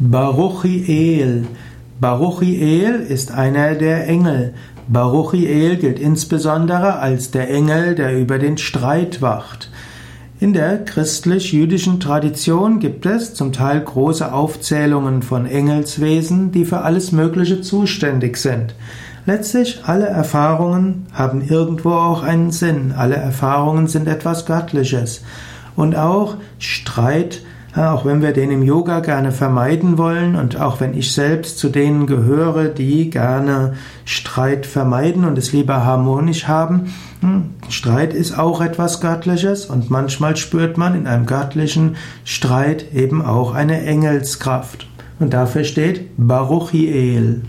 Baruchiel. Baruchiel ist einer der Engel. Baruchiel gilt insbesondere als der Engel, der über den Streit wacht. In der christlich-jüdischen Tradition gibt es zum Teil große Aufzählungen von Engelswesen, die für alles Mögliche zuständig sind. Letztlich alle Erfahrungen haben irgendwo auch einen Sinn. Alle Erfahrungen sind etwas Göttliches. Und auch Streit auch wenn wir den im Yoga gerne vermeiden wollen und auch wenn ich selbst zu denen gehöre, die gerne Streit vermeiden und es lieber harmonisch haben, hm, Streit ist auch etwas Göttliches und manchmal spürt man in einem göttlichen Streit eben auch eine Engelskraft. Und dafür steht Baruchiel.